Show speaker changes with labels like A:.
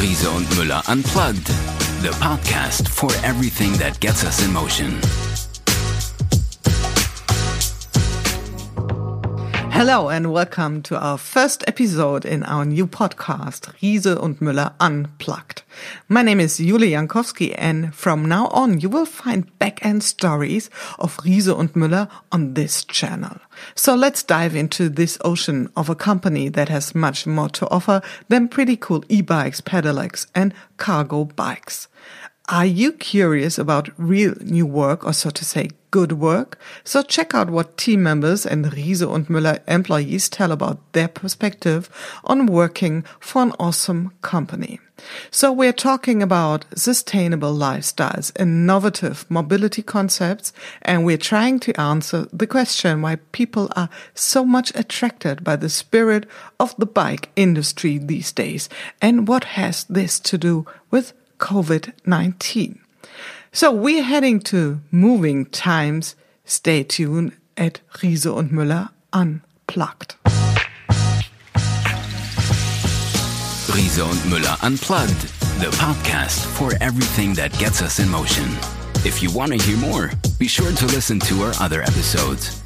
A: Riese und Müller Unplugged, the podcast for everything that gets us in motion.
B: Hello and welcome to our first episode in our new podcast, Riese und Müller Unplugged. My name is Julie Jankowski and from now on you will find back-end stories of Riese und Müller on this channel. So let's dive into this ocean of a company that has much more to offer than pretty cool e-bikes, pedelecs and cargo bikes. Are you curious about real new work or so to say good work? So check out what team members and Riese und Müller employees tell about their perspective on working for an awesome company. So we're talking about sustainable lifestyles, innovative mobility concepts, and we're trying to answer the question why people are so much attracted by the spirit of the bike industry these days and what has this to do with COVID 19. So we're heading to moving times. Stay tuned at Riese und Müller Unplugged.
A: Riese und Müller Unplugged, the podcast for everything that gets us in motion. If you want to hear more, be sure to listen to our other episodes.